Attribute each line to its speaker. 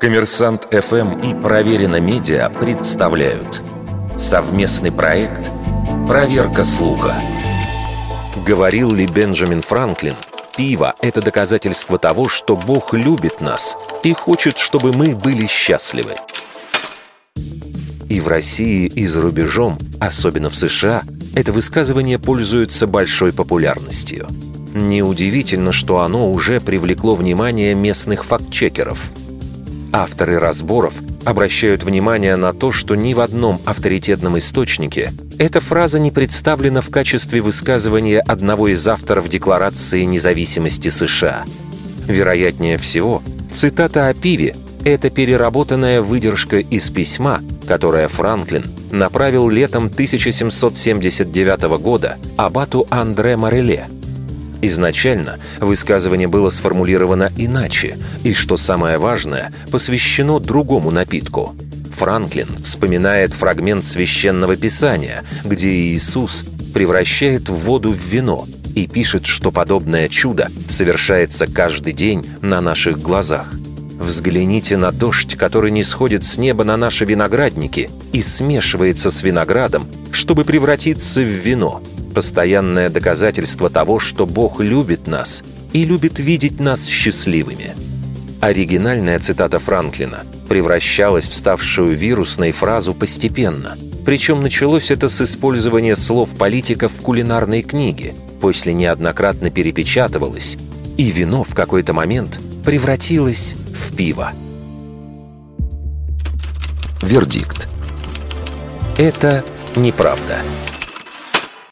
Speaker 1: Коммерсант ФМ и Проверено Медиа представляют совместный проект «Проверка слуха». Говорил ли Бенджамин Франклин, пиво – это доказательство того, что Бог любит нас и хочет, чтобы мы были счастливы. И в России, и за рубежом, особенно в США, это высказывание пользуется большой популярностью. Неудивительно, что оно уже привлекло внимание местных фактчекеров. Авторы разборов обращают внимание на то, что ни в одном авторитетном источнике эта фраза не представлена в качестве высказывания одного из авторов Декларации независимости США. Вероятнее всего, цитата о пиве – это переработанная выдержка из письма, которое Франклин направил летом 1779 года абату Андре Мореле. Изначально высказывание было сформулировано иначе, и, что самое важное, посвящено другому напитку. Франклин вспоминает фрагмент священного писания, где Иисус превращает воду в вино и пишет, что подобное чудо совершается каждый день на наших глазах. Взгляните на дождь, который не сходит с неба на наши виноградники и смешивается с виноградом, чтобы превратиться в вино. Постоянное доказательство того, что Бог любит нас и любит видеть нас счастливыми. Оригинальная цитата Франклина превращалась в ставшую вирусной фразу постепенно. Причем началось это с использования слов политиков в кулинарной книге, после неоднократно перепечатывалось, и вино в какой-то момент превратилось в пиво. Вердикт. Это неправда.